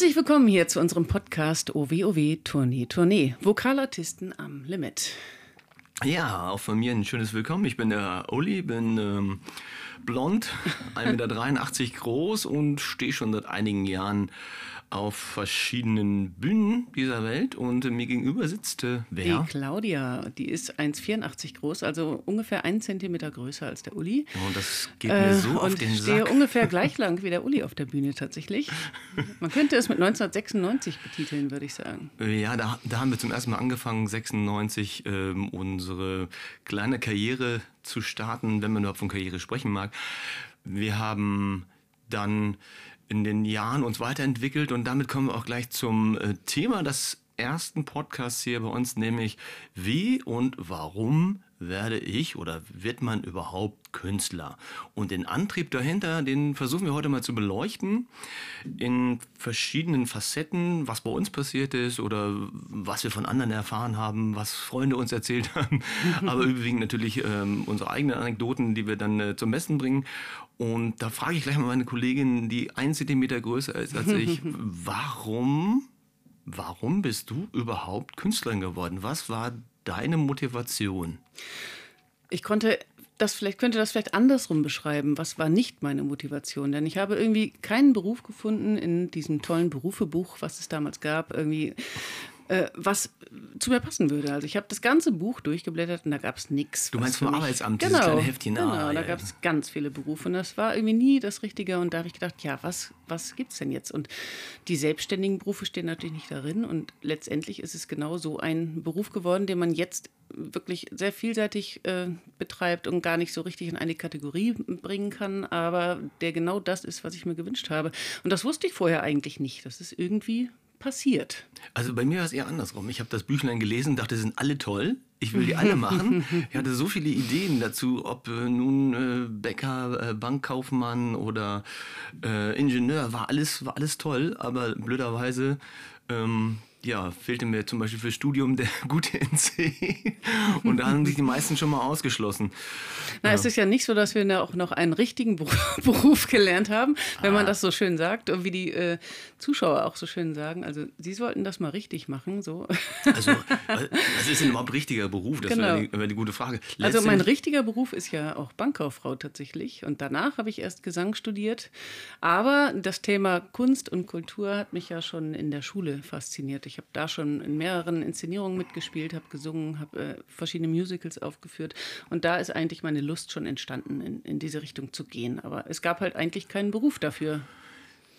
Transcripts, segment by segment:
Herzlich willkommen hier zu unserem Podcast OWOW Tournee Tournee. Vokalartisten am Limit. Ja, auch von mir ein schönes Willkommen. Ich bin der Uli, bin ähm, blond, 1,83 Meter groß und stehe schon seit einigen Jahren auf verschiedenen Bühnen dieser Welt und mir gegenüber sitzt äh, wer? Die Claudia, die ist 1,84 groß, also ungefähr einen Zentimeter größer als der Uli. Und das geht mir so äh, auf den Sack. stehe ungefähr gleich lang wie der Uli auf der Bühne tatsächlich. Man könnte es mit 1996 betiteln, würde ich sagen. Ja, da, da haben wir zum ersten Mal angefangen, 96 ähm, unsere kleine Karriere zu starten, wenn man überhaupt von Karriere sprechen mag. Wir haben dann in den Jahren uns weiterentwickelt. Und damit kommen wir auch gleich zum äh, Thema des ersten Podcasts hier bei uns, nämlich wie und warum werde ich oder wird man überhaupt Künstler? Und den Antrieb dahinter, den versuchen wir heute mal zu beleuchten in verschiedenen Facetten, was bei uns passiert ist oder was wir von anderen erfahren haben, was Freunde uns erzählt haben, aber überwiegend natürlich ähm, unsere eigenen Anekdoten, die wir dann äh, zum Besten bringen. Und da frage ich gleich mal meine Kollegin, die ein Zentimeter größer ist als ich, warum, warum bist du überhaupt Künstlerin geworden? Was war deine Motivation? Ich konnte das vielleicht könnte das vielleicht andersrum beschreiben. Was war nicht meine Motivation? Denn ich habe irgendwie keinen Beruf gefunden in diesem tollen Berufebuch, was es damals gab. Irgendwie äh, was zu mir passen würde. Also ich habe das ganze Buch durchgeblättert und da gab es nichts. Du meinst vom Arbeitsamt, genau, dieses kleine Heftchen? Genau, ah, da ja, gab es ganz viele Berufe und das war irgendwie nie das Richtige und da habe ich gedacht, ja, was, was gibt es denn jetzt? Und die selbstständigen Berufe stehen natürlich nicht darin und letztendlich ist es genau so ein Beruf geworden, den man jetzt wirklich sehr vielseitig äh, betreibt und gar nicht so richtig in eine Kategorie bringen kann, aber der genau das ist, was ich mir gewünscht habe. Und das wusste ich vorher eigentlich nicht. Das ist irgendwie passiert? Also bei mir war es eher andersrum. Ich habe das Büchlein gelesen, dachte, sind alle toll. Ich will die alle machen. Ich hatte so viele Ideen dazu, ob äh, nun äh, Bäcker, äh, Bankkaufmann oder äh, Ingenieur, war alles, war alles toll, aber blöderweise ähm, ja, fehlte mir zum Beispiel für Studium der gute NC. Und da haben sich die meisten schon mal ausgeschlossen. Na, ja. es ist ja nicht so, dass wir auch noch einen richtigen Beruf gelernt haben, wenn ah. man das so schön sagt und wie die äh, Zuschauer auch so schön sagen. Also, Sie sollten das mal richtig machen. So. Also, was ist denn überhaupt richtiger Beruf? Das genau. wäre die, wär die, gute Frage. also, mein richtiger Beruf ist ja auch Bankkauffrau tatsächlich. Und danach habe ich erst Gesang studiert. Aber das Thema Kunst und Kultur hat mich ja schon in der Schule fasziniert. Ich habe da schon in mehreren Inszenierungen mitgespielt, habe gesungen, habe äh, verschiedene Musicals aufgeführt. Und da ist eigentlich meine Lust schon entstanden, in, in diese Richtung zu gehen. Aber es gab halt eigentlich keinen Beruf dafür.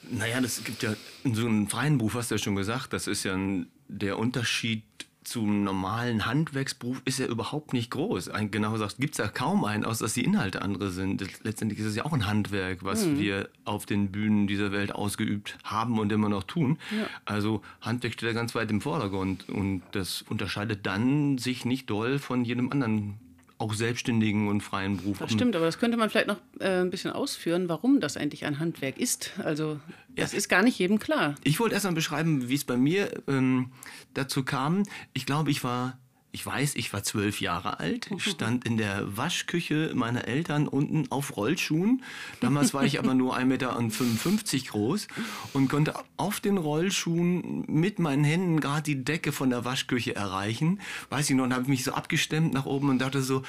Naja, das gibt ja so einen freien Beruf, hast du ja schon gesagt. Das ist ja ein, der Unterschied zum normalen Handwerksberuf ist ja überhaupt nicht groß. Ein, genau gesagt, gibt es ja kaum einen, außer dass die Inhalte andere sind. Letztendlich ist es ja auch ein Handwerk, was mhm. wir auf den Bühnen dieser Welt ausgeübt haben und immer noch tun. Ja. Also Handwerk steht ja ganz weit im Vordergrund und das unterscheidet dann sich nicht doll von jedem anderen auch selbstständigen und freien Beruf. Das stimmt, aber das könnte man vielleicht noch äh, ein bisschen ausführen, warum das eigentlich ein Handwerk ist. Also das ja. ist gar nicht jedem klar. Ich wollte erst mal beschreiben, wie es bei mir ähm, dazu kam. Ich glaube, ich war ich weiß, ich war zwölf Jahre alt, stand in der Waschküche meiner Eltern unten auf Rollschuhen. Damals war ich aber nur 1,55 Meter groß und konnte auf den Rollschuhen mit meinen Händen gerade die Decke von der Waschküche erreichen. Weiß ich noch, und habe mich so abgestemmt nach oben und dachte so,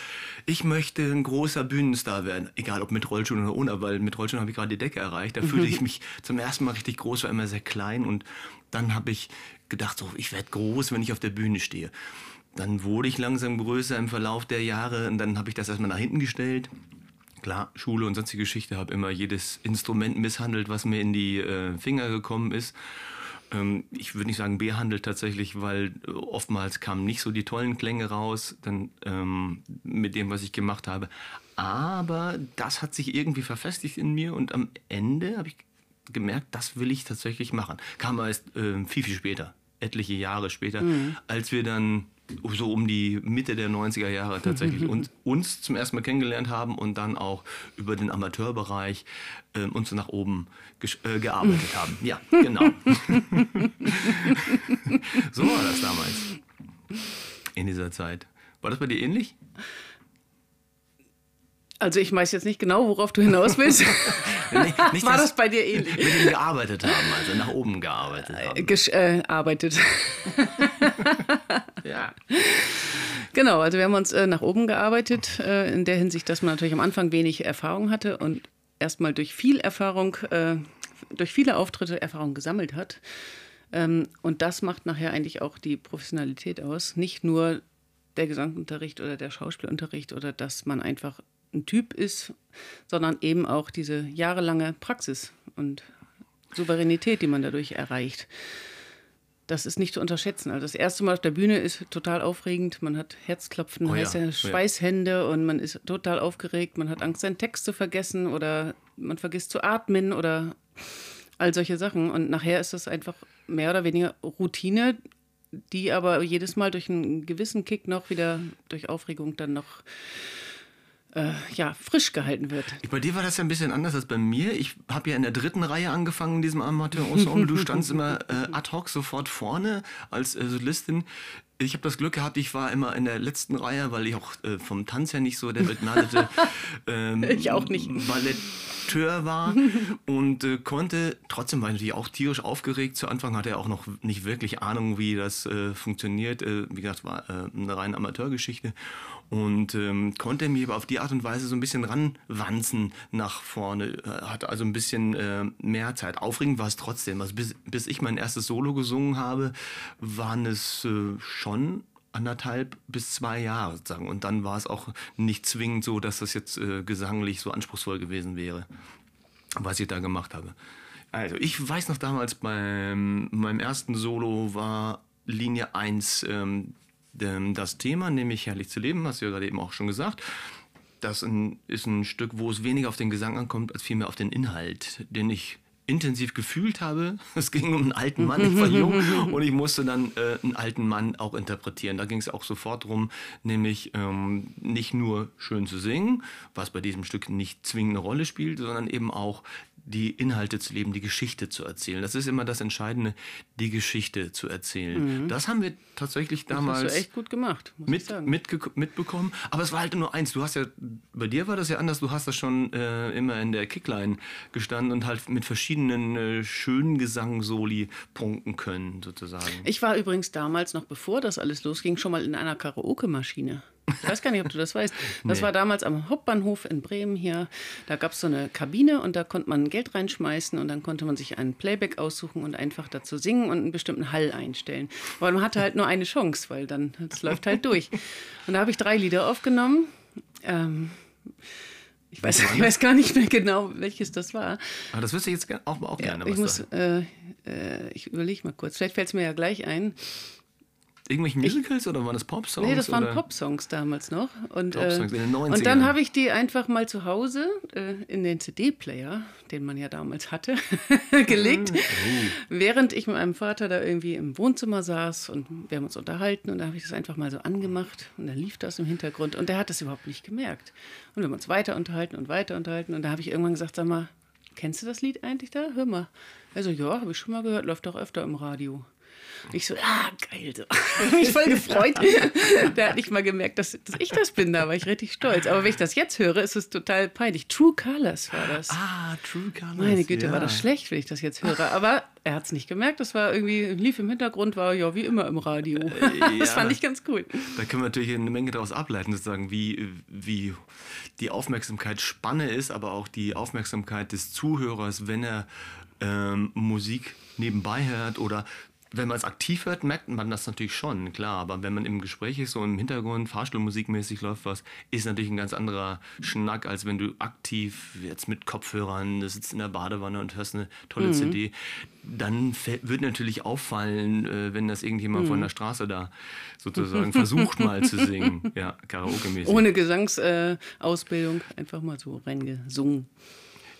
ich möchte ein großer Bühnenstar werden. Egal ob mit Rollschuhen oder ohne, weil mit Rollschuhen habe ich gerade die Decke erreicht. Da fühlte ich mich zum ersten Mal richtig groß, war immer sehr klein und dann habe ich gedacht, so, ich werde groß, wenn ich auf der Bühne stehe. Dann wurde ich langsam größer im Verlauf der Jahre und dann habe ich das erstmal nach hinten gestellt. Klar, Schule und sonstige Geschichte habe immer jedes Instrument misshandelt, was mir in die äh, Finger gekommen ist. Ähm, ich würde nicht sagen behandelt tatsächlich, weil oftmals kamen nicht so die tollen Klänge raus, dann ähm, mit dem, was ich gemacht habe. Aber das hat sich irgendwie verfestigt in mir und am Ende habe ich gemerkt, das will ich tatsächlich machen. Kam erst äh, viel, viel später, etliche Jahre später, mhm. als wir dann so um die Mitte der 90er Jahre tatsächlich und uns zum ersten Mal kennengelernt haben und dann auch über den Amateurbereich äh, uns so nach oben äh, gearbeitet haben. Ja, genau. so war das damals. In dieser Zeit. War das bei dir ähnlich? Also ich weiß jetzt nicht genau, worauf du hinaus willst. nicht, nicht, War das bei dir ähnlich? Mit dem gearbeitet haben, also nach oben gearbeitet haben. Äh, gesch äh, arbeitet. Ja. Genau, also wir haben uns äh, nach oben gearbeitet, äh, in der Hinsicht, dass man natürlich am Anfang wenig Erfahrung hatte und erstmal durch viel Erfahrung, äh, durch viele Auftritte Erfahrung gesammelt hat. Ähm, und das macht nachher eigentlich auch die Professionalität aus. Nicht nur der Gesangunterricht oder der Schauspielunterricht oder dass man einfach ein Typ ist, sondern eben auch diese jahrelange Praxis und Souveränität, die man dadurch erreicht. Das ist nicht zu unterschätzen. Also das erste Mal auf der Bühne ist total aufregend. Man hat Herzklopfen, oh ja. heiße Schweißhände und man ist total aufgeregt. Man hat Angst, seinen Text zu vergessen oder man vergisst zu atmen oder all solche Sachen. Und nachher ist das einfach mehr oder weniger Routine, die aber jedes Mal durch einen gewissen Kick noch wieder durch Aufregung dann noch äh, ja, frisch gehalten wird. Bei dir war das ja ein bisschen anders als bei mir. Ich habe ja in der dritten Reihe angefangen in diesem Amateur-Ensemble. Du standst immer äh, ad hoc sofort vorne als äh, Solistin. Ich habe das Glück gehabt, ich war immer in der letzten Reihe, weil ich auch äh, vom Tanz her nicht so der begnadete ähm, ich auch nicht. Balletteur war und äh, konnte, trotzdem war ich natürlich auch tierisch aufgeregt. Zu Anfang hatte er auch noch nicht wirklich Ahnung, wie das äh, funktioniert. Äh, wie gesagt, war äh, eine reine Amateurgeschichte und ähm, konnte mich aber auf die Art und Weise so ein bisschen ranwanzen nach vorne. Äh, hatte also ein bisschen mehr Zeit. Aufregend war es trotzdem. Also bis, bis ich mein erstes Solo gesungen habe, waren es äh, schon anderthalb bis zwei Jahre sozusagen. Und dann war es auch nicht zwingend so, dass das jetzt äh, gesanglich so anspruchsvoll gewesen wäre, was ich da gemacht habe. Also ich weiß noch damals beim meinem ersten Solo war Linie 1 ähm, das Thema, nämlich herrlich zu leben, hast du ja gerade eben auch schon gesagt. Das ist ein Stück, wo es weniger auf den Gesang ankommt, als vielmehr auf den Inhalt, den ich intensiv gefühlt habe. Es ging um einen alten Mann, ich war jung und ich musste dann äh, einen alten Mann auch interpretieren. Da ging es auch sofort darum, nämlich ähm, nicht nur schön zu singen, was bei diesem Stück nicht zwingend eine Rolle spielt, sondern eben auch die Inhalte zu leben, die Geschichte zu erzählen. Das ist immer das Entscheidende, die Geschichte zu erzählen. Mhm. Das haben wir tatsächlich damals das hast du echt gut gemacht, mit, mit, mitbekommen. Aber es war halt nur eins. Du hast ja, bei dir war das ja anders. Du hast das schon äh, immer in der Kickline gestanden und halt mit verschiedenen äh, schönen Gesang-Soli punkten können, sozusagen. Ich war übrigens damals, noch bevor das alles losging, schon mal in einer Karaoke-Maschine. Ich weiß gar nicht, ob du das weißt. Das nee. war damals am Hauptbahnhof in Bremen hier. Da gab es so eine Kabine und da konnte man Geld reinschmeißen und dann konnte man sich einen Playback aussuchen und einfach dazu singen und einen bestimmten Hall einstellen. Aber man hatte halt nur eine Chance, weil dann es läuft halt durch. Und da habe ich drei Lieder aufgenommen. Ähm, ich weiß, ich weiß gar nicht mehr genau, welches das war. Aber das wüsste ich jetzt auch, auch gerne. Ja, ich muss, äh, äh, ich überlege mal kurz. Vielleicht fällt es mir ja gleich ein irgendwelchen Musicals ich, oder waren das Pop-Songs? Nee, das waren Pop-Songs damals noch. Und, äh, in den 90ern. und dann habe ich die einfach mal zu Hause äh, in den CD-Player, den man ja damals hatte, gelegt, oh. während ich mit meinem Vater da irgendwie im Wohnzimmer saß und wir haben uns unterhalten und da habe ich das einfach mal so angemacht und dann lief das im Hintergrund und der hat das überhaupt nicht gemerkt. Und wir haben uns weiter unterhalten und weiter unterhalten und da habe ich irgendwann gesagt, sag mal, kennst du das Lied eigentlich da? Hör mal. Also ja, habe ich schon mal gehört, läuft auch öfter im Radio. Ich so, ah, geil. So. Ich mich voll gefreut. Der hat nicht mal gemerkt, dass, dass, ich das bin. Da war ich richtig stolz. Aber wenn ich das jetzt höre, ist es total peinlich. True Colors war das. Ah, True Colors. Meine Güte, ja. war das schlecht, wenn ich das jetzt höre. Aber er hat es nicht gemerkt. Das war irgendwie, lief im Hintergrund, war ja wie immer im Radio. Äh, das fand ich ganz cool. Da können wir natürlich eine Menge daraus ableiten, sozusagen, wie, wie die Aufmerksamkeitsspanne ist, aber auch die Aufmerksamkeit des Zuhörers, wenn er ähm, Musik nebenbei hört oder wenn man es aktiv hört, merkt man das natürlich schon, klar. Aber wenn man im Gespräch ist, so im Hintergrund, Fahrstuhlmusikmäßig läuft was, ist natürlich ein ganz anderer Schnack, als wenn du aktiv jetzt mit Kopfhörern sitzt in der Badewanne und hörst eine tolle mhm. CD. Dann wird natürlich auffallen, äh, wenn das irgendjemand mhm. von der Straße da sozusagen versucht mal zu singen. Ja, Karaoke-mäßig. Ohne Gesangsausbildung, äh, einfach mal so reingesungen.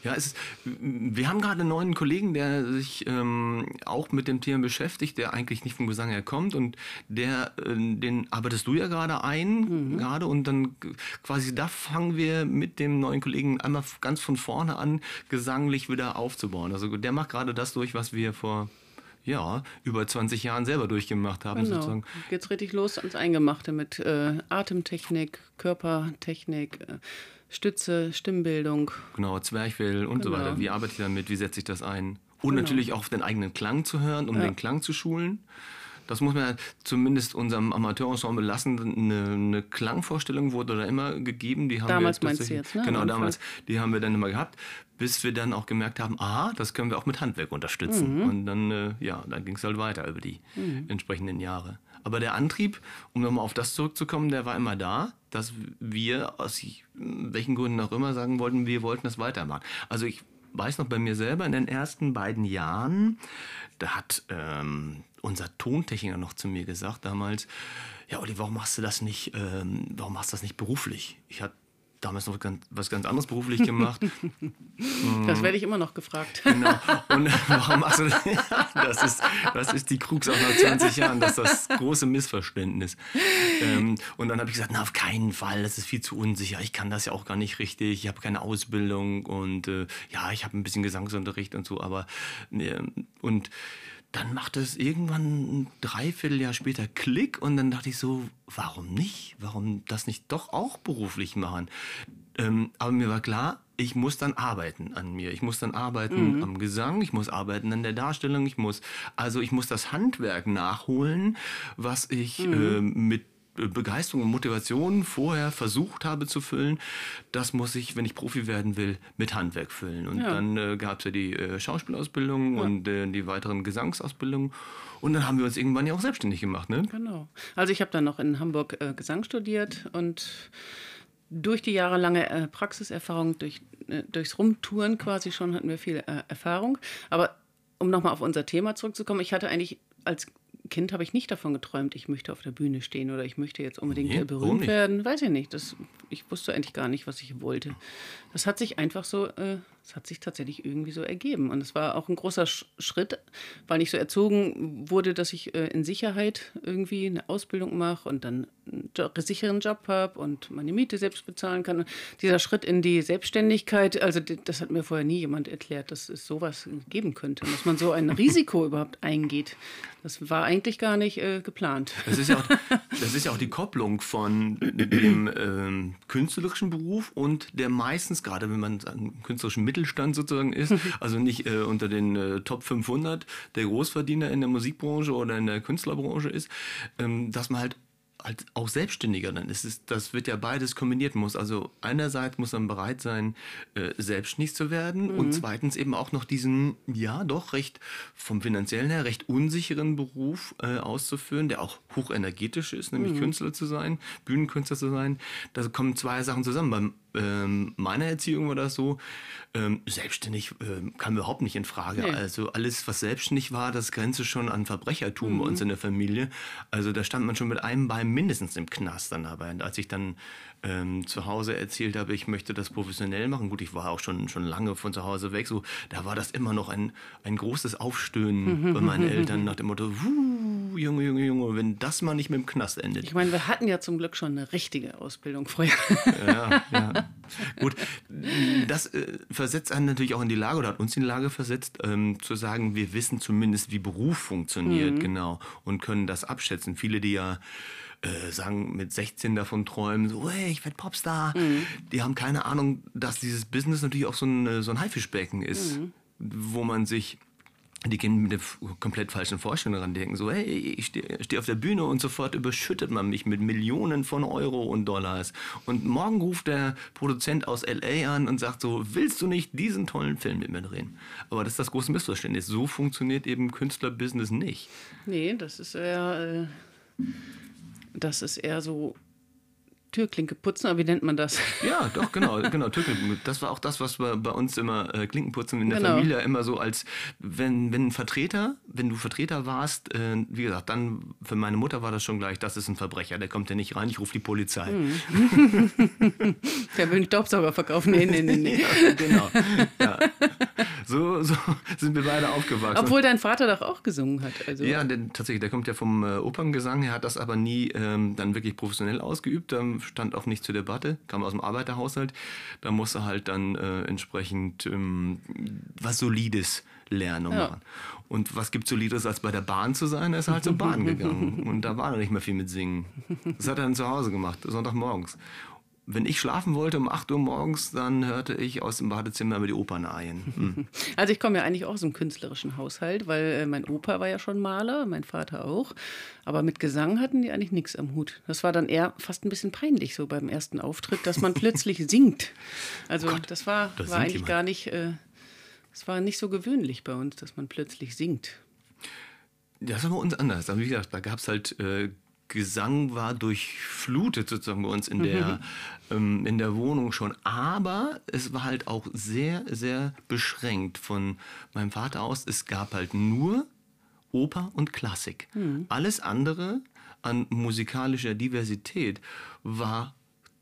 Ja, es ist, wir haben gerade einen neuen Kollegen, der sich ähm, auch mit dem Thema beschäftigt, der eigentlich nicht vom Gesang her kommt und der, äh, den arbeitest du ja gerade ein, mhm. gerade und dann quasi da fangen wir mit dem neuen Kollegen einmal ganz von vorne an, gesanglich wieder aufzubauen. Also der macht gerade das durch, was wir vor ja, über 20 Jahren selber durchgemacht haben. Genau. Sozusagen. Geht's richtig los ans Eingemachte mit äh, Atemtechnik, Körpertechnik, äh, Stütze, Stimmbildung. Genau, Zwerchfell und genau. so weiter. Wie arbeite ich damit? Wie setze ich das ein? Und genau. natürlich auch auf den eigenen Klang zu hören, um ja. den Klang zu schulen. Das muss man zumindest unserem Amateurensemble lassen. Eine, eine, Klangvorstellung wurde da immer gegeben. Die haben damals wir meinst du jetzt, ne? Genau, damals. Die haben wir dann immer gehabt, bis wir dann auch gemerkt haben, aha, das können wir auch mit Handwerk unterstützen. Mhm. Und dann, äh, ja, dann ging es halt weiter über die mhm. entsprechenden Jahre. Aber der Antrieb, um nochmal auf das zurückzukommen, der war immer da, dass wir aus welchen Gründen auch immer sagen wollten, wir wollten das weitermachen. Also ich weiß noch bei mir selber in den ersten beiden Jahren, da hat ähm, unser Tontechniker noch zu mir gesagt damals, ja Olli, warum machst du das nicht, ähm, warum machst du das nicht beruflich? Ich hatte damals noch was ganz anderes beruflich gemacht. Das werde ich immer noch gefragt. Genau. Und warum machst du das? Das ist, das ist die Krux auch nach 20 Jahren, das ist das große Missverständnis. Ähm, und dann habe ich gesagt, na, auf keinen Fall, das ist viel zu unsicher. Ich kann das ja auch gar nicht richtig. Ich habe keine Ausbildung und äh, ja, ich habe ein bisschen Gesangsunterricht und so, aber äh, und dann machte es irgendwann ein Dreivierteljahr später Klick und dann dachte ich so, warum nicht? Warum das nicht doch auch beruflich machen? Ähm, aber mir war klar, ich muss dann arbeiten an mir. Ich muss dann arbeiten mhm. am Gesang, ich muss arbeiten an der Darstellung, ich muss, also ich muss das Handwerk nachholen, was ich mhm. äh, mit Begeisterung und Motivation vorher versucht habe zu füllen, das muss ich, wenn ich Profi werden will, mit Handwerk füllen. Und ja. dann äh, gab es ja die äh, Schauspielausbildung ja. und äh, die weiteren Gesangsausbildungen. Und dann haben wir uns irgendwann ja auch selbstständig gemacht. Ne? Genau. Also ich habe dann noch in Hamburg äh, Gesang studiert und durch die jahrelange äh, Praxiserfahrung, durch, äh, durchs Rumtouren quasi schon hatten wir viel Erfahrung. Aber um nochmal auf unser Thema zurückzukommen, ich hatte eigentlich als Kind habe ich nicht davon geträumt, ich möchte auf der Bühne stehen oder ich möchte jetzt unbedingt nee, berühmt werden. Weiß ich nicht. Das, ich wusste eigentlich gar nicht, was ich wollte. Das hat sich einfach so, äh, das hat sich tatsächlich irgendwie so ergeben. Und es war auch ein großer Schritt, weil ich so erzogen wurde, dass ich äh, in Sicherheit irgendwie eine Ausbildung mache und dann einen Job, sicheren Job habe und meine Miete selbst bezahlen kann. Und dieser Schritt in die Selbstständigkeit, also das hat mir vorher nie jemand erklärt, dass es sowas geben könnte, dass man so ein Risiko überhaupt eingeht. Das war eigentlich gar nicht äh, geplant. Das ist, ja auch, das ist ja auch die Kopplung von dem ähm, künstlerischen Beruf und der meistens, gerade wenn man im künstlerischen Mittelstand sozusagen ist, also nicht äh, unter den äh, Top 500 der Großverdiener in der Musikbranche oder in der Künstlerbranche ist, ähm, dass man halt halt auch Selbstständiger dann. Es ist, das wird ja beides kombiniert muss. Also einerseits muss man bereit sein, äh, selbstständig zu werden mhm. und zweitens eben auch noch diesen, ja doch recht vom finanziellen her recht unsicheren Beruf äh, auszuführen, der auch hochenergetisch ist, nämlich mhm. Künstler zu sein, Bühnenkünstler zu sein. Da kommen zwei Sachen zusammen. Beim ähm, meiner Erziehung war das so, ähm, selbstständig ähm, kam überhaupt nicht in Frage. Nee. Also alles, was selbstständig war, das grenzte schon an Verbrechertum mhm. bei uns in der Familie. Also da stand man schon mit einem Bein mindestens im Knast dann dabei. Und als ich dann ähm, zu Hause erzählt habe, ich möchte das professionell machen. Gut, ich war auch schon, schon lange von zu Hause weg. So, da war das immer noch ein, ein großes Aufstöhnen bei meinen Eltern nach dem Motto, Junge, Junge, Junge, wenn das mal nicht mit dem Knast endet. Ich meine, wir hatten ja zum Glück schon eine richtige Ausbildung früher. Ja, ja. Gut, das äh, versetzt einen natürlich auch in die Lage oder hat uns in die Lage versetzt, ähm, zu sagen, wir wissen zumindest, wie Beruf funktioniert, mhm. genau, und können das abschätzen. Viele, die ja äh, sagen, mit 16 davon träumen, so, hey, ich werde Popstar. Mhm. Die haben keine Ahnung, dass dieses Business natürlich auch so ein, äh, so ein Haifischbecken ist, mhm. wo man sich die gehen mit der komplett falschen Vorstellung ran denken, so, hey, ich stehe steh auf der Bühne und sofort überschüttet man mich mit Millionen von Euro und Dollars. Und morgen ruft der Produzent aus LA an und sagt so, willst du nicht diesen tollen Film mit mir drehen? Aber das ist das große Missverständnis. So funktioniert eben Künstlerbusiness nicht. Nee, das ist eher, äh, das ist eher so Türklinke putzen, aber wie nennt man das? Ja, doch, genau, genau, Türklinke. Das war auch das, was wir bei uns immer äh, Klinkenputzen in der genau. Familie immer so als, wenn, wenn ein Vertreter, wenn du Vertreter warst, äh, wie gesagt, dann für meine Mutter war das schon gleich, das ist ein Verbrecher, der kommt ja nicht rein, ich rufe die Polizei. Hm. der will einen Staubsauger verkaufen. Nee, nee, nee, nee. ja, genau. Ja. So, so sind wir beide aufgewachsen. Obwohl dein Vater doch auch gesungen hat. Also. Ja, denn tatsächlich, der kommt ja vom äh, Operngesang, er hat das aber nie ähm, dann wirklich professionell ausgeübt. Ähm, stand auch nicht zur Debatte, kam aus dem Arbeiterhaushalt. Da musste halt dann äh, entsprechend ähm, was Solides lernen und ja. Und was gibt Solides, als bei der Bahn zu sein? Er ist halt zur Bahn gegangen. Und da war er nicht mehr viel mit Singen. Das hat er dann zu Hause gemacht, Sonntagmorgens wenn ich schlafen wollte um 8 Uhr morgens, dann hörte ich aus dem Badezimmer über die Opernarien. Hm. Also ich komme ja eigentlich aus einem künstlerischen Haushalt, weil äh, mein Opa war ja schon Maler, mein Vater auch. Aber mit Gesang hatten die eigentlich nichts am Hut. Das war dann eher fast ein bisschen peinlich so beim ersten Auftritt, dass man plötzlich singt. Also oh Gott, das war, das war eigentlich jemand. gar nicht, äh, das war nicht so gewöhnlich bei uns, dass man plötzlich singt. Das war bei uns anders. Aber wie gesagt, da gab es halt äh, Gesang war durchflutet sozusagen bei uns in der, mhm. ähm, in der Wohnung schon. Aber es war halt auch sehr, sehr beschränkt von meinem Vater aus. Es gab halt nur Oper und Klassik. Mhm. Alles andere an musikalischer Diversität war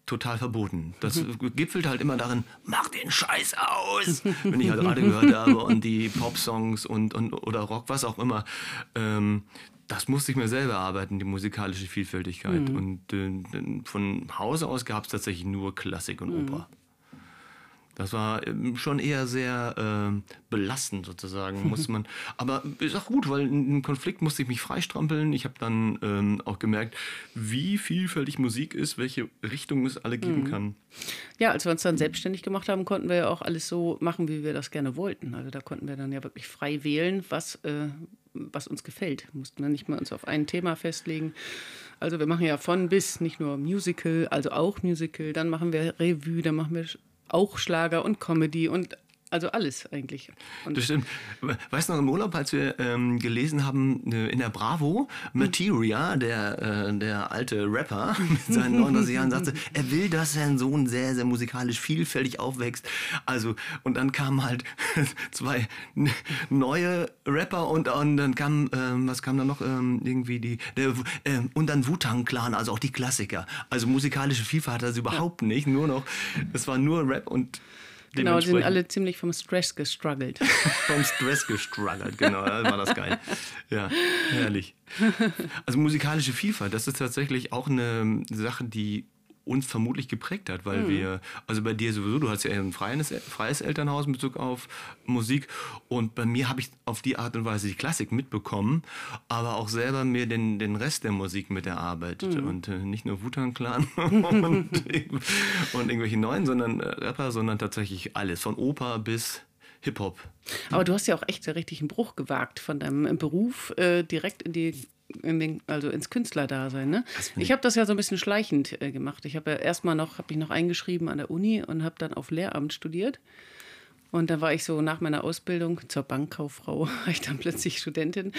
total verboten. Das mhm. gipfelt halt immer darin, mach den Scheiß aus, wenn ich halt gerade gehört habe und die Popsongs und, und oder Rock, was auch immer. Ähm, das musste ich mir selber arbeiten, die musikalische Vielfältigkeit. Mhm. Und äh, von Hause aus gab es tatsächlich nur Klassik und mhm. Oper. Das war ähm, schon eher sehr äh, belastend sozusagen, muss man. Aber ist auch gut, weil im Konflikt musste ich mich freistrampeln. Ich habe dann ähm, auch gemerkt, wie vielfältig Musik ist, welche Richtung es alle geben mhm. kann. Ja, als wir uns dann selbstständig gemacht haben, konnten wir ja auch alles so machen, wie wir das gerne wollten. Also da konnten wir dann ja wirklich frei wählen, was, äh, was uns gefällt. Wir mussten dann nicht mehr uns auf ein Thema festlegen. Also wir machen ja von bis, nicht nur Musical, also auch Musical, dann machen wir Revue, dann machen wir auch Schlager und Comedy und also alles eigentlich. Und das stimmt. Weißt du noch im Urlaub, als wir ähm, gelesen haben äh, in der Bravo, Materia, der, äh, der alte Rapper mit seinen 39 Jahren, sagte, er will, dass sein Sohn sehr, sehr musikalisch vielfältig aufwächst. Also, und dann kamen halt zwei neue Rapper und, und dann kam, ähm, was kam da noch? Ähm, irgendwie die, der, äh, und dann Wu-Tang-Clan, also auch die Klassiker. Also musikalische Vielfalt hat er überhaupt ja. nicht, nur noch, es war nur Rap und Genau, die sind alle ziemlich vom Stress gestruggelt. vom Stress gestruggelt, genau, war das geil. Ja, herrlich. Also musikalische Vielfalt, das ist tatsächlich auch eine Sache, die uns vermutlich geprägt hat, weil mhm. wir, also bei dir sowieso, du hast ja ein freies, freies Elternhaus in Bezug auf Musik und bei mir habe ich auf die Art und Weise die Klassik mitbekommen, aber auch selber mir den, den Rest der Musik mit erarbeitet mhm. und äh, nicht nur Wutan Clan und, und, irgendwelche neuen, sondern äh, Rapper, sondern tatsächlich alles, von Oper bis Hip-Hop. Aber du hast ja auch echt einen richtigen Bruch gewagt von deinem Beruf äh, direkt in die in den, also ins Künstlerdasein. Ne? Ich habe das ja so ein bisschen schleichend äh, gemacht. Ich habe ja erstmal noch, habe mich noch eingeschrieben an der Uni und habe dann auf Lehramt studiert. Und dann war ich so nach meiner Ausbildung zur Bankkauffrau, war ich dann plötzlich Studentin.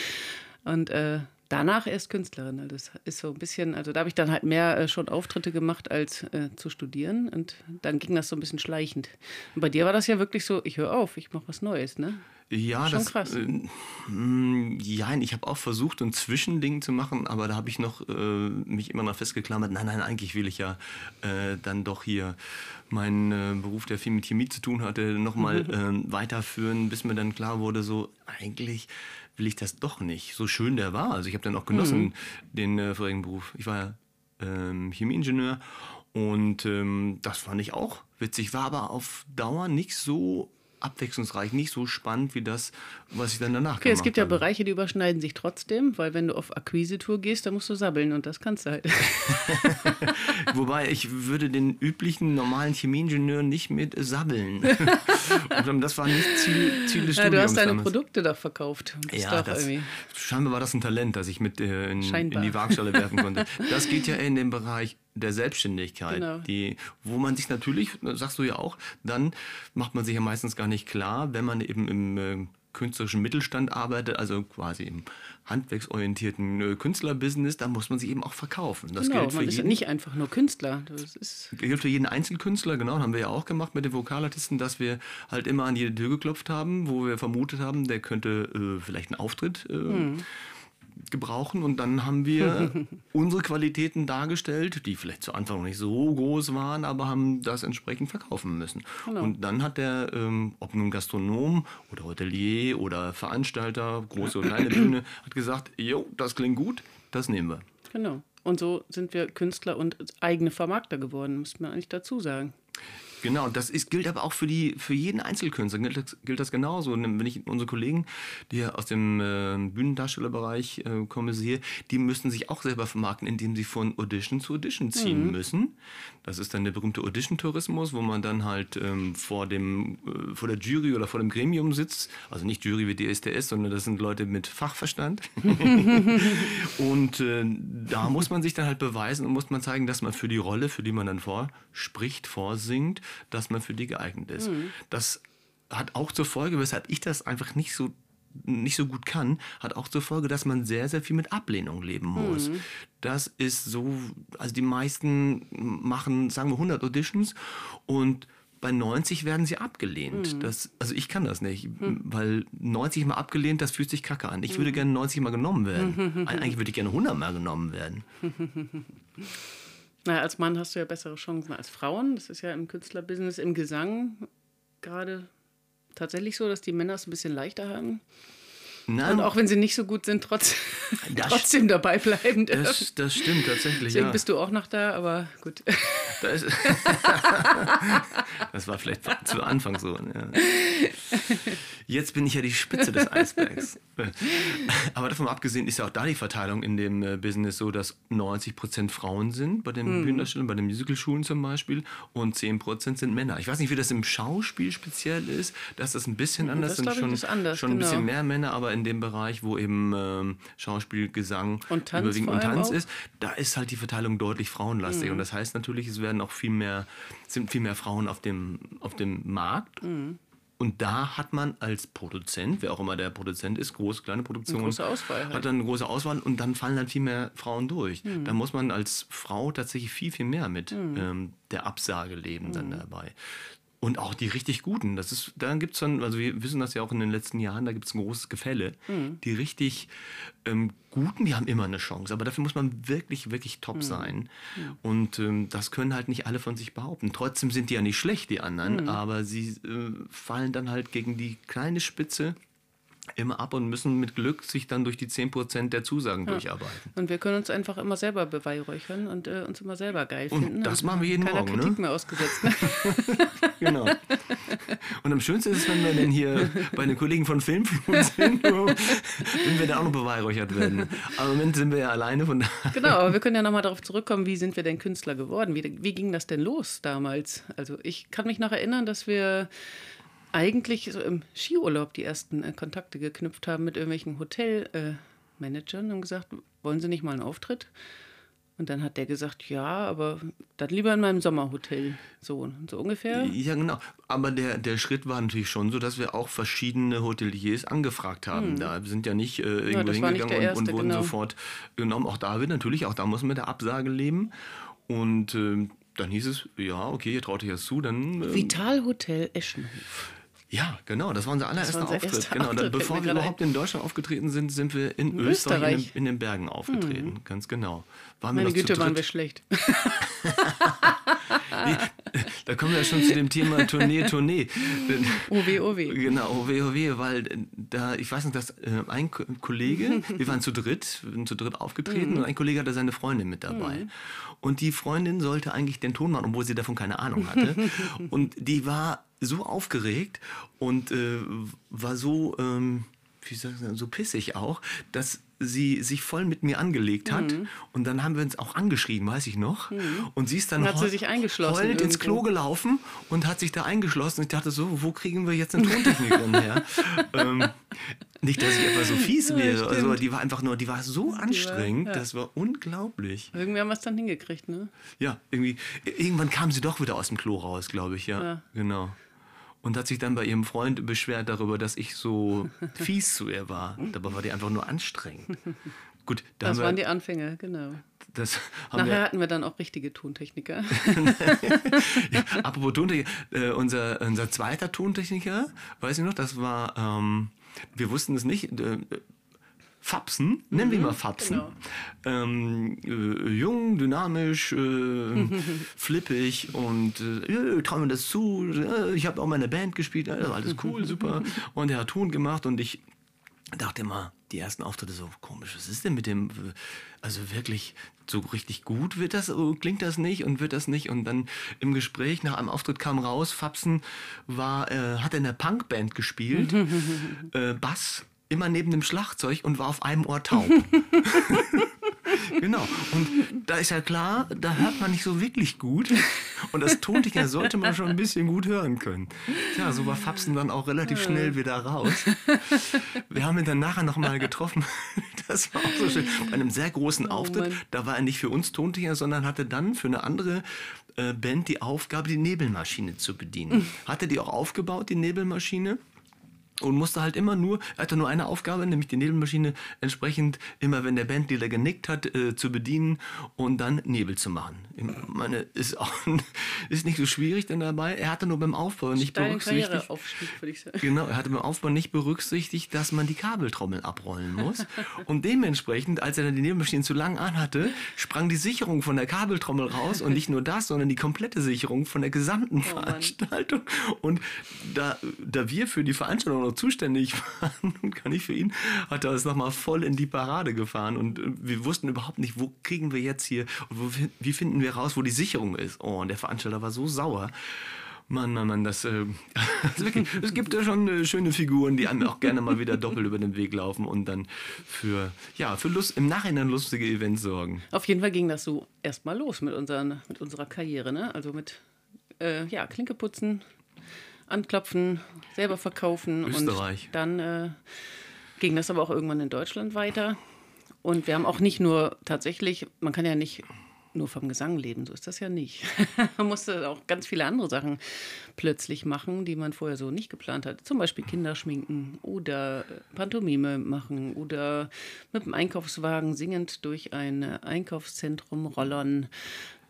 Und äh, danach erst Künstlerin. Also das ist so ein bisschen, also da habe ich dann halt mehr äh, schon Auftritte gemacht, als äh, zu studieren. Und dann ging das so ein bisschen schleichend. Und bei dir war das ja wirklich so, ich höre auf, ich mache was Neues, ne? Ja, Schon das, krass. Äh, mm, ja, ich habe auch versucht, ein Zwischending zu machen, aber da habe ich noch äh, mich immer noch festgeklammert. Nein, nein, eigentlich will ich ja äh, dann doch hier meinen äh, Beruf, der viel mit Chemie zu tun hatte, nochmal äh, weiterführen, bis mir dann klar wurde, so eigentlich will ich das doch nicht. So schön der war. Also ich habe dann auch genossen, mhm. den äh, vorigen Beruf. Ich war ja ähm, Chemieingenieur und ähm, das fand ich auch witzig, war aber auf Dauer nicht so abwechslungsreich, nicht so spannend wie das, was ich dann danach okay, Es gibt ja Bereiche, die überschneiden sich trotzdem, weil wenn du auf Akquisitour gehst, dann musst du sabbeln und das kannst du halt. Wobei ich würde den üblichen normalen Chemieingenieur nicht mit sabbeln. das war nicht Ziel, Ziel des ja, Studiums. Du hast deine damals. Produkte doch verkauft. Ja, das, scheinbar war das ein Talent, das ich mit äh, in, in die Waagschale werfen konnte. Das geht ja in den Bereich der Selbstständigkeit, genau. die, wo man sich natürlich, sagst du ja auch, dann macht man sich ja meistens gar nicht klar, wenn man eben im äh, künstlerischen Mittelstand arbeitet, also quasi im handwerksorientierten äh, Künstlerbusiness, da muss man sich eben auch verkaufen. Das genau, gilt für man ist jeden, nicht einfach nur Künstler. Das ist gilt für jeden Einzelkünstler, genau, haben wir ja auch gemacht mit den Vokalartisten, dass wir halt immer an jede Tür geklopft haben, wo wir vermutet haben, der könnte äh, vielleicht einen Auftritt äh, hm gebrauchen und dann haben wir unsere Qualitäten dargestellt, die vielleicht zu Anfang noch nicht so groß waren, aber haben das entsprechend verkaufen müssen. Genau. Und dann hat der, ähm, ob nun Gastronom oder Hotelier oder Veranstalter, große oder kleine Bühne, hat gesagt, jo, das klingt gut, das nehmen wir. Genau. Und so sind wir Künstler und eigene Vermarkter geworden, muss man eigentlich dazu sagen. Genau, das ist, gilt aber auch für, die, für jeden Einzelkünstler, gilt das, gilt das genauso. Wenn ich unsere Kollegen, die aus dem äh, Bühnendarstellerbereich äh, kommen, sehe, die müssen sich auch selber vermarkten, indem sie von Audition zu Audition ziehen mhm. müssen. Das ist dann der berühmte Audition-Tourismus, wo man dann halt ähm, vor, dem, äh, vor der Jury oder vor dem Gremium sitzt. Also nicht Jury wie DSDS, sondern das sind Leute mit Fachverstand. und äh, da muss man sich dann halt beweisen und muss man zeigen, dass man für die Rolle, für die man dann vorspricht, vorsingt, dass man für die geeignet ist. Mhm. Das hat auch zur Folge, weshalb ich das einfach nicht so nicht so gut kann, hat auch zur Folge, dass man sehr, sehr viel mit Ablehnung leben muss. Mhm. Das ist so, also die meisten machen, sagen wir, 100 Auditions und bei 90 werden sie abgelehnt. Mhm. Das, also ich kann das nicht, mhm. weil 90 mal abgelehnt, das fühlt sich kacke an. Ich würde mhm. gerne 90 mal genommen werden. Eigentlich würde ich gerne 100 mal genommen werden. Naja, als Mann hast du ja bessere Chancen als Frauen. Das ist ja im Künstlerbusiness, im Gesang gerade tatsächlich so, dass die Männer es ein bisschen leichter haben. Na, und auch wenn sie nicht so gut sind, trotz, trotzdem dabei bleiben dürfen. Das, das stimmt tatsächlich. Deswegen ja. bist du auch noch da, aber gut. Das, das war vielleicht zu Anfang so. Ja. Jetzt bin ich ja die Spitze des Eisbergs. Aber davon abgesehen ist ja auch da die Verteilung in dem äh, Business so, dass 90% Frauen sind bei den mhm. Bühnendarstellern, bei den Musicalschulen zum Beispiel und 10 sind Männer. Ich weiß nicht, wie das im Schauspiel speziell ist, dass das ein bisschen anders sind. Schon, anders, schon ein genau. bisschen mehr Männer, aber in dem Bereich, wo eben ähm, Schauspiel, Gesang und Tanz, überwiegend und Tanz ist, da ist halt die Verteilung deutlich frauenlastig. Mhm. Und das heißt natürlich, es werden auch viel mehr, sind viel mehr Frauen auf dem, auf dem Markt. Mhm. Und da hat man als Produzent, wer auch immer der Produzent ist, große, kleine Produktion, große Auswahl halt. hat dann eine große Auswahl und dann fallen dann viel mehr Frauen durch. Mhm. Da muss man als Frau tatsächlich viel, viel mehr mit mhm. ähm, der Absage leben mhm. dann dabei. Und auch die richtig guten. Das ist, dann gibt es dann, also wir wissen das ja auch in den letzten Jahren, da gibt es ein großes Gefälle. Mhm. Die richtig ähm, guten, die haben immer eine Chance. Aber dafür muss man wirklich, wirklich top mhm. sein. Mhm. Und ähm, das können halt nicht alle von sich behaupten. Trotzdem sind die ja nicht schlecht, die anderen, mhm. aber sie äh, fallen dann halt gegen die kleine Spitze immer ab und müssen mit Glück sich dann durch die 10% der Zusagen ja. durcharbeiten. Und wir können uns einfach immer selber beweihräuchern und äh, uns immer selber geil finden. Und das machen wir jeden keiner Morgen. Kritik ne? mehr ausgesetzt. Ne? genau. Und am schönsten ist es, wenn wir dann hier bei den Kollegen von Filmflut sind, wenn wir dann auch noch beweihräuchert werden. Aber im Moment sind wir ja alleine von Genau, aber wir können ja nochmal darauf zurückkommen, wie sind wir denn Künstler geworden? Wie, wie ging das denn los damals? Also ich kann mich noch erinnern, dass wir eigentlich so im Skiurlaub die ersten äh, Kontakte geknüpft haben mit irgendwelchen Hotelmanagern äh, und gesagt, wollen Sie nicht mal einen Auftritt? Und dann hat der gesagt, ja, aber dann lieber in meinem Sommerhotel. So, so ungefähr. Ja, genau. Aber der, der Schritt war natürlich schon so, dass wir auch verschiedene Hoteliers angefragt haben. Hm. Da sind ja nicht äh, irgendwo ja, hingegangen und, und, wurden genau. sofort genommen. Auch da wird natürlich, auch da muss man mit der Absage leben. Und äh, dann hieß es, ja, okay, ihr traut euch das zu, dann. Äh, Vital Hotel Eschenhof. Ja, genau, das war unser allererster unser Auftritt. Genau, Auftritt, bevor wir überhaupt in Deutschland aufgetreten sind, sind wir in, in Österreich, Österreich. In, den, in, den, Bergen aufgetreten. Mhm. Ganz genau. Waren Meine Güte, waren wir schlecht. nee, da kommen wir ja schon zu dem Thema Tournee, Tournee. OW, OW. Genau, OW, OW, weil da, ich weiß nicht, dass äh, ein Kollege, wir waren zu dritt, wir sind zu dritt aufgetreten mhm. und ein Kollege hatte seine Freundin mit dabei. Mhm. Und die Freundin sollte eigentlich den Ton machen, obwohl sie davon keine Ahnung hatte. und die war so aufgeregt und äh, war so, ähm, wie ich sagen, so pissig auch, dass sie sich voll mit mir angelegt hat. Mhm. Und dann haben wir uns auch angeschrieben, weiß ich noch. Mhm. Und sie ist dann hat sie sich eingeschlossen heulend ins Klo gelaufen und hat sich da eingeschlossen. Ich dachte so, wo kriegen wir jetzt eine Tontechnikerin her? ähm, nicht, dass ich etwa so fies ja, wäre. Also, die war einfach nur, die war so anstrengend, war, ja. das war unglaublich. Irgendwie haben wir es dann hingekriegt, ne? Ja, irgendwie. Irgendwann kam sie doch wieder aus dem Klo raus, glaube ich, ja. ja. Genau und hat sich dann bei ihrem Freund beschwert darüber, dass ich so fies zu ihr war. Dabei war die einfach nur anstrengend. Gut, da das waren wir, die Anfänge, genau. Nachher wir, hatten wir dann auch richtige Tontechniker. ja, apropos Tontechniker, äh, unser, unser zweiter Tontechniker, weiß ich noch, das war, ähm, wir wussten es nicht, äh, Fapsen, nennen mhm, wir mal Fapsen. Genau. Ähm, äh, jung, dynamisch, äh, flippig und äh, traue mir das zu. Äh, ich habe auch mal in der Band gespielt, also alles cool, super. Und er hat Ton gemacht und ich dachte immer, die ersten Auftritte so komisch, was ist denn mit dem, also wirklich so richtig gut wird das, oh, klingt das nicht und wird das nicht und dann im Gespräch nach einem Auftritt kam raus, Fapsen war, äh, hat in der Punkband gespielt, äh, Bass, immer neben dem Schlagzeug und war auf einem Ohr taub. genau. Und da ist ja klar, da hört man nicht so wirklich gut. Und das Tontiger sollte man schon ein bisschen gut hören können. Tja, so war Fapsen dann auch relativ schnell wieder raus. Wir haben ihn dann nachher nochmal getroffen. Das war auch so schön. Bei einem sehr großen oh Auftritt. Da war er nicht für uns Tontiger, sondern hatte dann für eine andere äh, Band die Aufgabe, die Nebelmaschine zu bedienen. Hatte die auch aufgebaut, die Nebelmaschine? Und musste halt immer nur, er hatte nur eine Aufgabe, nämlich die Nebelmaschine entsprechend immer, wenn der Bandleader genickt hat, äh, zu bedienen und dann Nebel zu machen. Ich meine, ist auch ist nicht so schwierig dann dabei. Er hatte nur beim Aufbau nicht berücksichtigt. würde ich sagen. Genau, er hatte beim Aufbau nicht berücksichtigt, dass man die Kabeltrommel abrollen muss. und dementsprechend, als er dann die Nebelmaschine zu lang anhatte, sprang die Sicherung von der Kabeltrommel raus und nicht nur das, sondern die komplette Sicherung von der gesamten oh Veranstaltung. Und da, da wir für die Veranstaltung zuständig waren und kann ich für ihn, hat er es nochmal voll in die Parade gefahren und äh, wir wussten überhaupt nicht, wo kriegen wir jetzt hier und wo, wie finden wir raus, wo die Sicherung ist. Oh, und der Veranstalter war so sauer. Mann, Mann, Mann, das, äh, es gibt ja schon äh, schöne Figuren, die auch gerne mal wieder doppelt über den Weg laufen und dann für, ja, für Lust, im Nachhinein lustige Events sorgen. Auf jeden Fall ging das so erstmal los mit, unseren, mit unserer Karriere, ne? Also mit, äh, ja, Klinke putzen, anklopfen, selber verkaufen. Österreich. Und dann äh, ging das aber auch irgendwann in Deutschland weiter. Und wir haben auch nicht nur tatsächlich, man kann ja nicht nur vom Gesang leben, so ist das ja nicht. man musste auch ganz viele andere Sachen plötzlich machen, die man vorher so nicht geplant hat. Zum Beispiel Kinderschminken oder Pantomime machen oder mit dem Einkaufswagen singend durch ein Einkaufszentrum rollern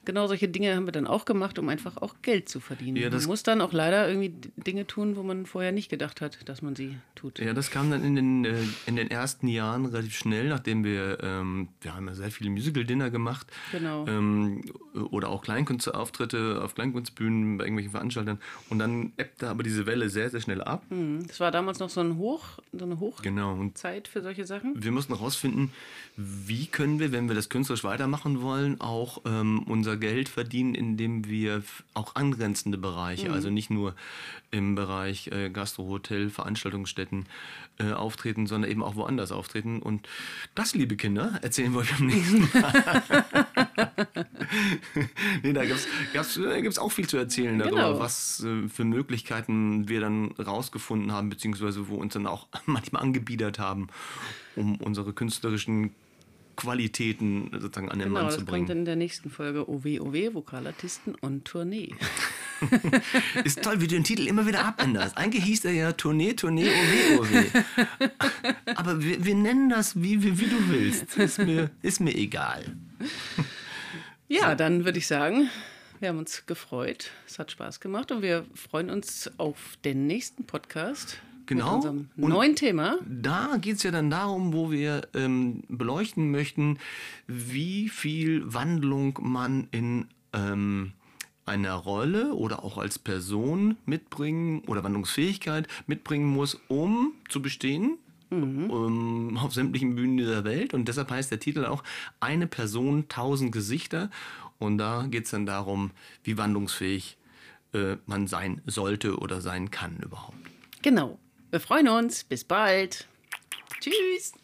genau solche Dinge haben wir dann auch gemacht, um einfach auch Geld zu verdienen. Ja, man muss dann auch leider irgendwie Dinge tun, wo man vorher nicht gedacht hat, dass man sie tut. Ja, das kam dann in den, äh, in den ersten Jahren relativ schnell, nachdem wir, ähm, wir haben ja sehr viele Musical-Dinner gemacht. Genau. Ähm, oder auch Kleinkunstauftritte auf Kleinkunstbühnen bei irgendwelchen Veranstaltern. Und dann ebbte aber diese Welle sehr, sehr schnell ab. Mhm. Das war damals noch so, ein Hoch, so eine Hochzeit genau. für solche Sachen. Wir mussten herausfinden, wie können wir, wenn wir das künstlerisch weitermachen wollen, auch ähm, unser Geld verdienen, indem wir auch angrenzende Bereiche, mhm. also nicht nur im Bereich äh, Gastro, Hotel, Veranstaltungsstätten äh, auftreten, sondern eben auch woanders auftreten. Und das, liebe Kinder, erzählen wir euch beim nächsten Mal. nee, da gibt es auch viel zu erzählen darüber, genau. was äh, für Möglichkeiten wir dann rausgefunden haben, beziehungsweise wo uns dann auch manchmal angebiedert haben, um unsere künstlerischen Qualitäten sozusagen an den genau, Mann zu bringen. das bringt dann in der nächsten Folge OWOW, Vokalartisten und Tournee. Ist toll, wie du den Titel immer wieder abänderst. Eigentlich hieß er ja Tournee, Tournee, OWOW. Aber wir, wir nennen das, wie, wie, wie, du willst. Ist mir, ist mir egal. Ja, dann würde ich sagen, wir haben uns gefreut. Es hat Spaß gemacht und wir freuen uns auf den nächsten Podcast. Genau. Mit unserem neuen Thema. Da geht es ja dann darum, wo wir ähm, beleuchten möchten, wie viel Wandlung man in ähm, einer Rolle oder auch als Person mitbringen oder Wandlungsfähigkeit mitbringen muss, um zu bestehen. Mhm. Um, auf sämtlichen Bühnen dieser Welt. Und deshalb heißt der Titel auch Eine Person, tausend Gesichter. Und da geht es dann darum, wie wandlungsfähig äh, man sein sollte oder sein kann überhaupt. Genau. Wir freuen uns. Bis bald. Tschüss.